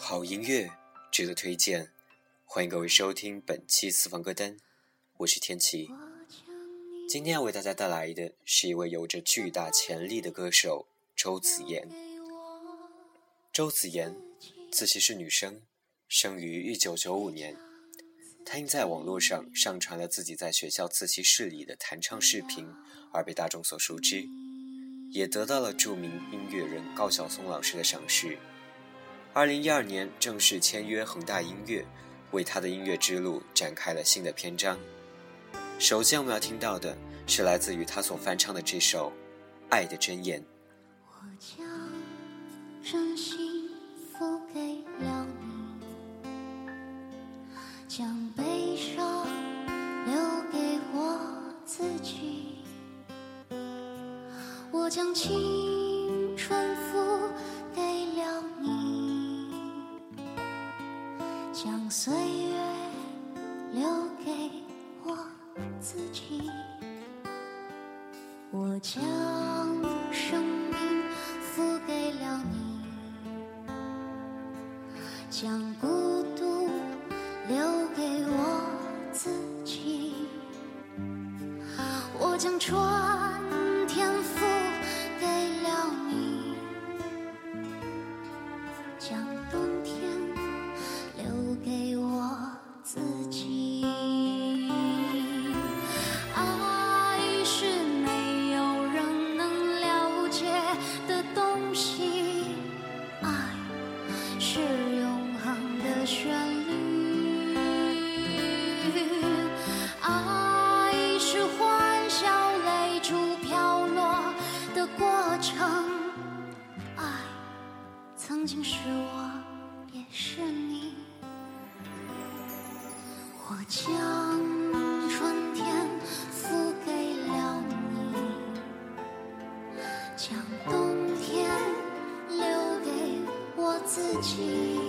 好音乐值得推荐，欢迎各位收听本期私房歌单，我是天琪。今天要为大家带来的是一位有着巨大潜力的歌手周子妍。周子妍，自习是女生，生于1995年。她因在网络上上传了自己在学校自习室里的弹唱视频而被大众所熟知，也得到了著名音乐人高晓松老师的赏识。二零一二年正式签约恒大音乐，为他的音乐之路展开了新的篇章。首先我们要听到的是来自于他所翻唱的这首《爱的箴言》。我将真心付给了你，将悲伤留给我自己，我将情将岁月留给我自己。我将生命付给了你，将己。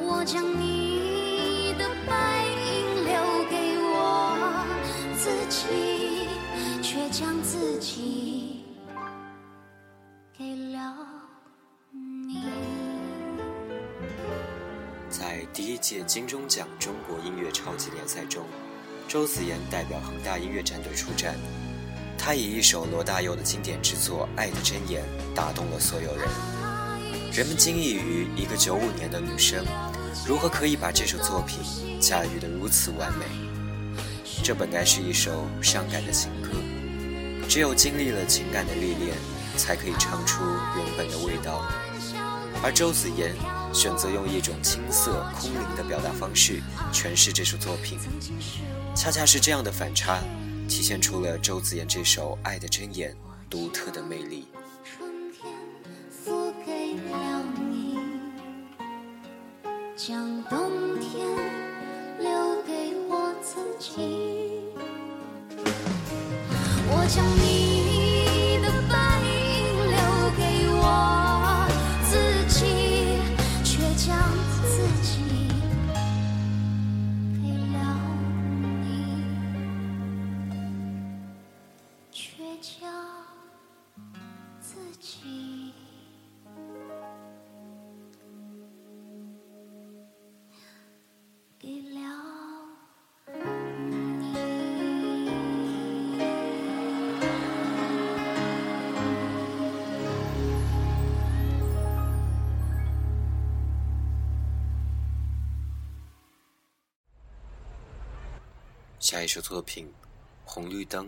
我将你的背影留给我自己，却将自己给了你。在第一届金钟奖中国音乐超级联赛中，周子妍代表恒大音乐战队出战。她以一首罗大佑的经典之作《爱的箴言》打动了所有人。人们惊异于一个95年的女生，如何可以把这首作品驾驭得如此完美。这本该是一首伤感的情歌，只有经历了情感的历练，才可以唱出原本的味道。而周子妍选择用一种青涩空灵的表达方式诠释这首作品，恰恰是这样的反差，体现出了周子妍这首《爱的箴言》独特的魅力。将冬天留给我自己。我将你下一首作品《红绿灯》。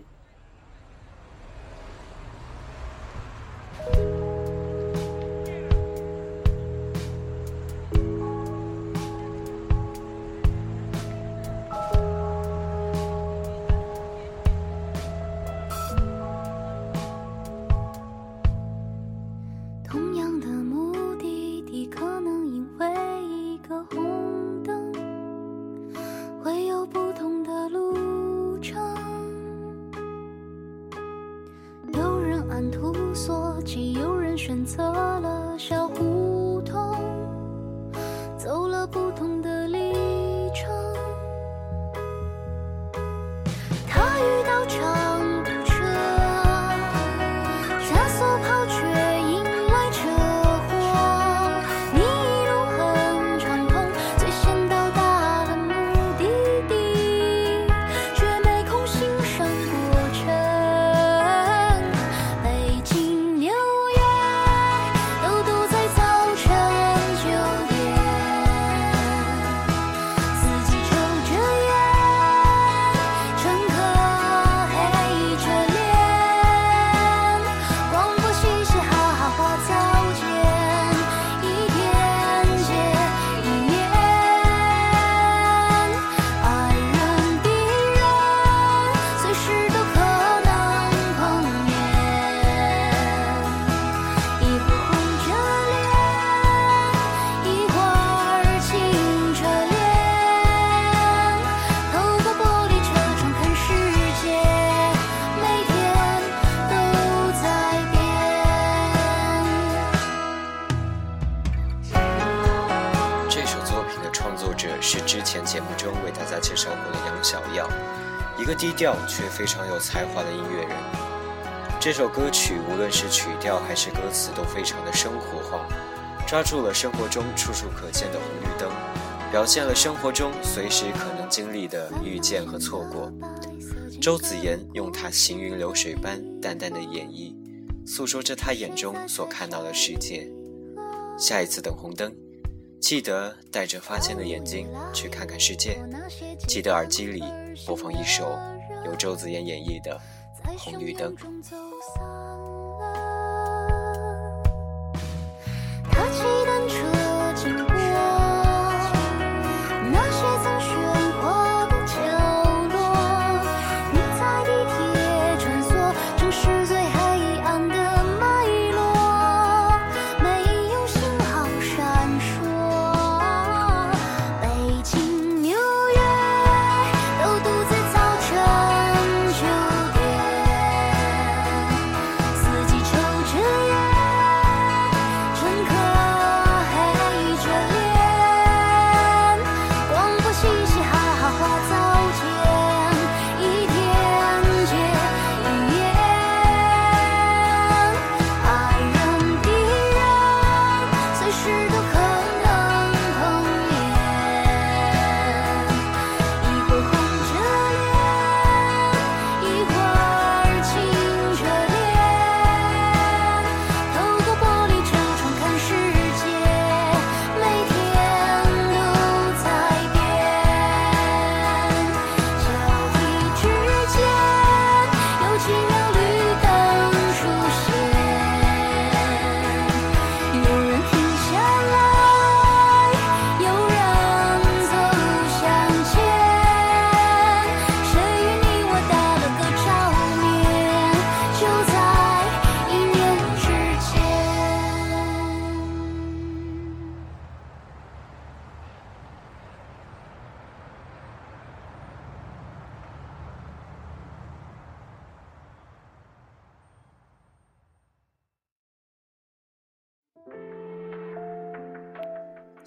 调却非常有才华的音乐人。这首歌曲无论是曲调还是歌词都非常的生活化，抓住了生活中处处可见的红绿灯，表现了生活中随时可能经历的遇见和错过。周子妍用她行云流水般淡淡的演绎，诉说着她眼中所看到的世界。下一次等红灯，记得带着发现的眼睛去看看世界。记得耳机里播放一首由周子妍演绎的《红绿灯》。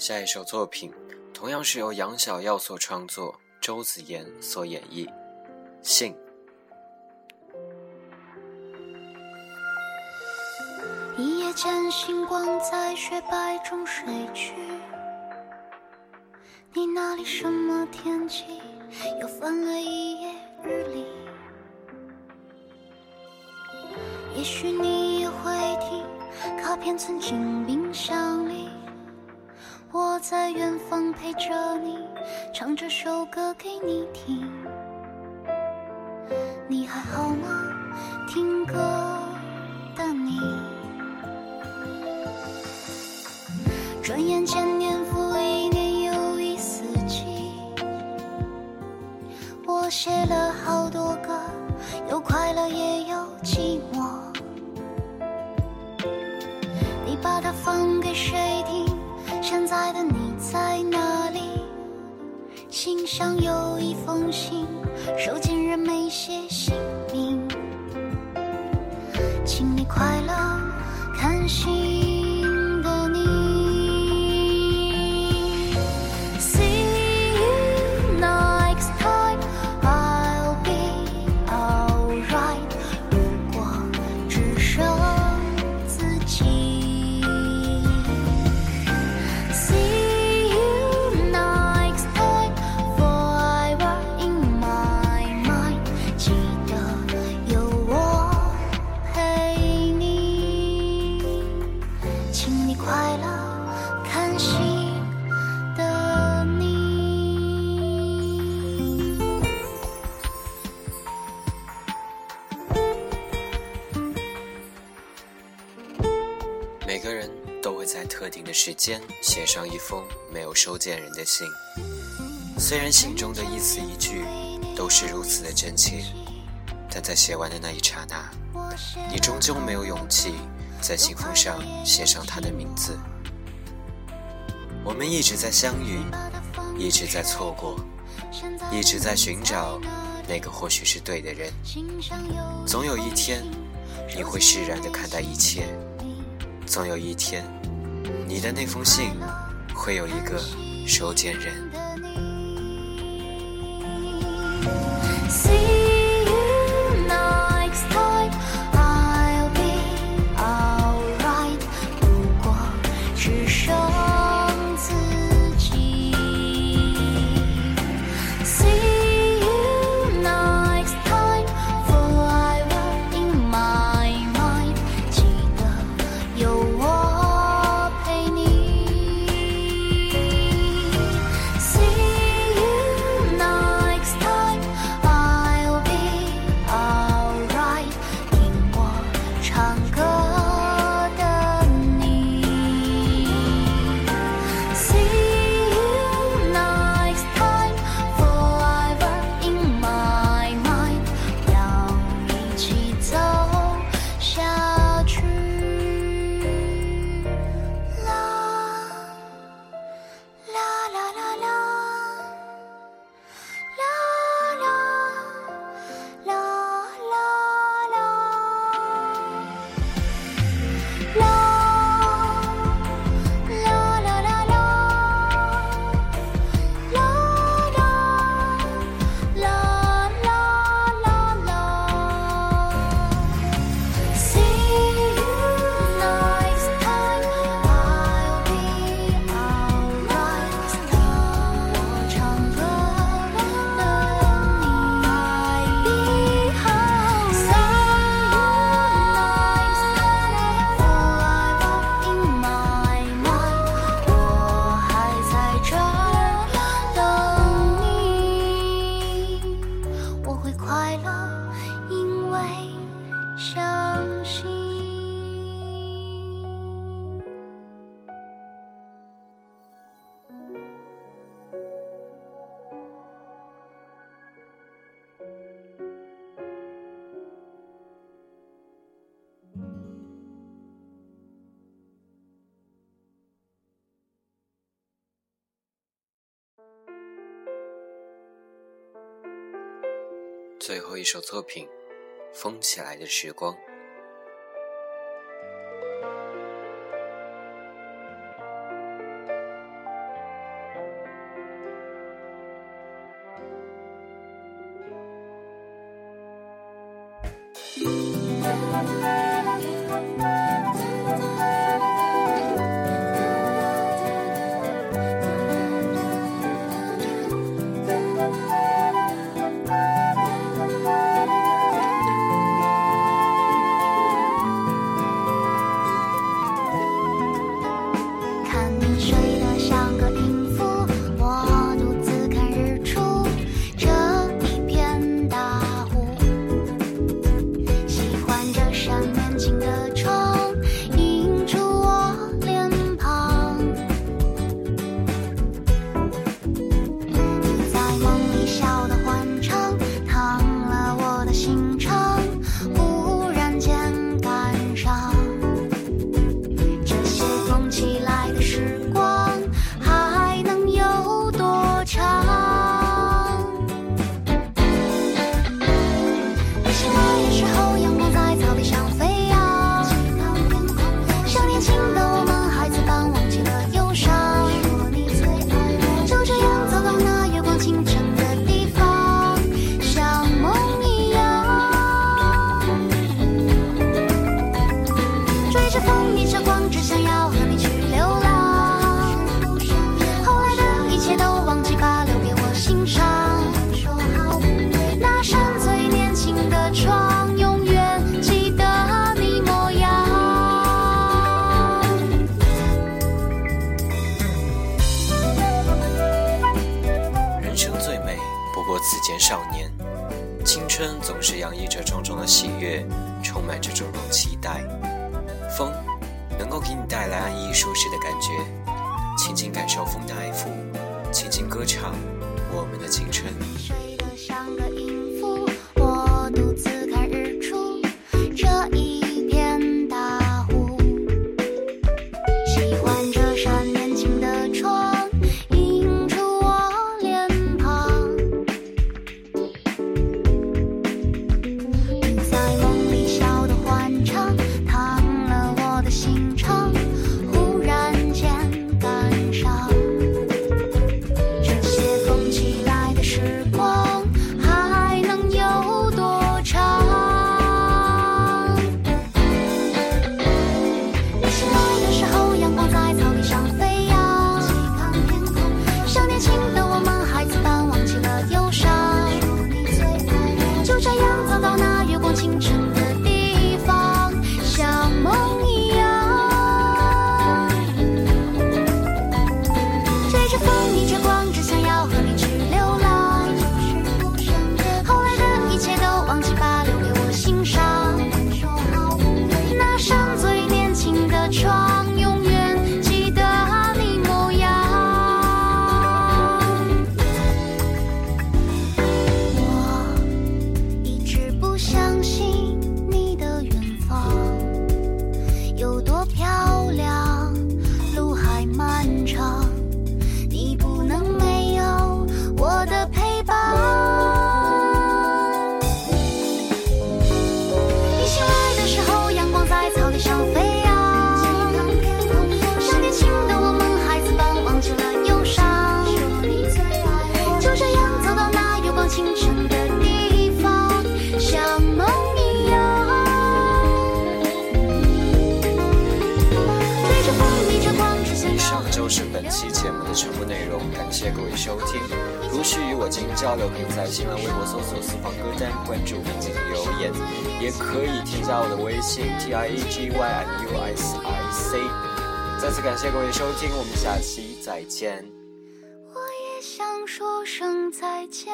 下一首作品同样是由杨小耀所创作，周子妍所演绎，《信》。一夜间，星光在雪白中睡去。你那里什么天气？又翻了一页日历。也许你也会听，卡片存进冰箱里。我在远方陪着你，唱这首歌给你听。你还好吗？听歌的你。转眼间年复一年又一四季，我写了好多歌，有快乐也有寂寞。你把它放给谁？现在的你在哪里？信箱有一封信，收件人没写姓名。请你快乐，看信。间写上一封没有收件人的信，虽然信中的一字一句都是如此的真切，但在写完的那一刹那，你终究没有勇气在信封上写上他的名字。我们一直在相遇，一直在错过，一直在寻找那个或许是对的人。总有一天，你会释然地看待一切。总有一天。你的那封信会有一个收件人。最后一首作品，《疯起来的时光》。少年，青春总是洋溢着种种的喜悦，充满着种种期待。风，能够给你带来安逸舒适的感觉。轻轻感受风的爱抚，轻轻歌唱我们的青春。就是本期节目的全部内容，感谢各位收听。如需与我进行交流，可以在新浪微博搜索“私房歌单”，关注并进行留言，也可以添加我的微信 t i e g y m u s i c。再次感谢各位收听，我们下期再见。我也想说声再见，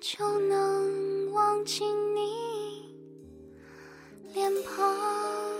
就能忘记你脸庞。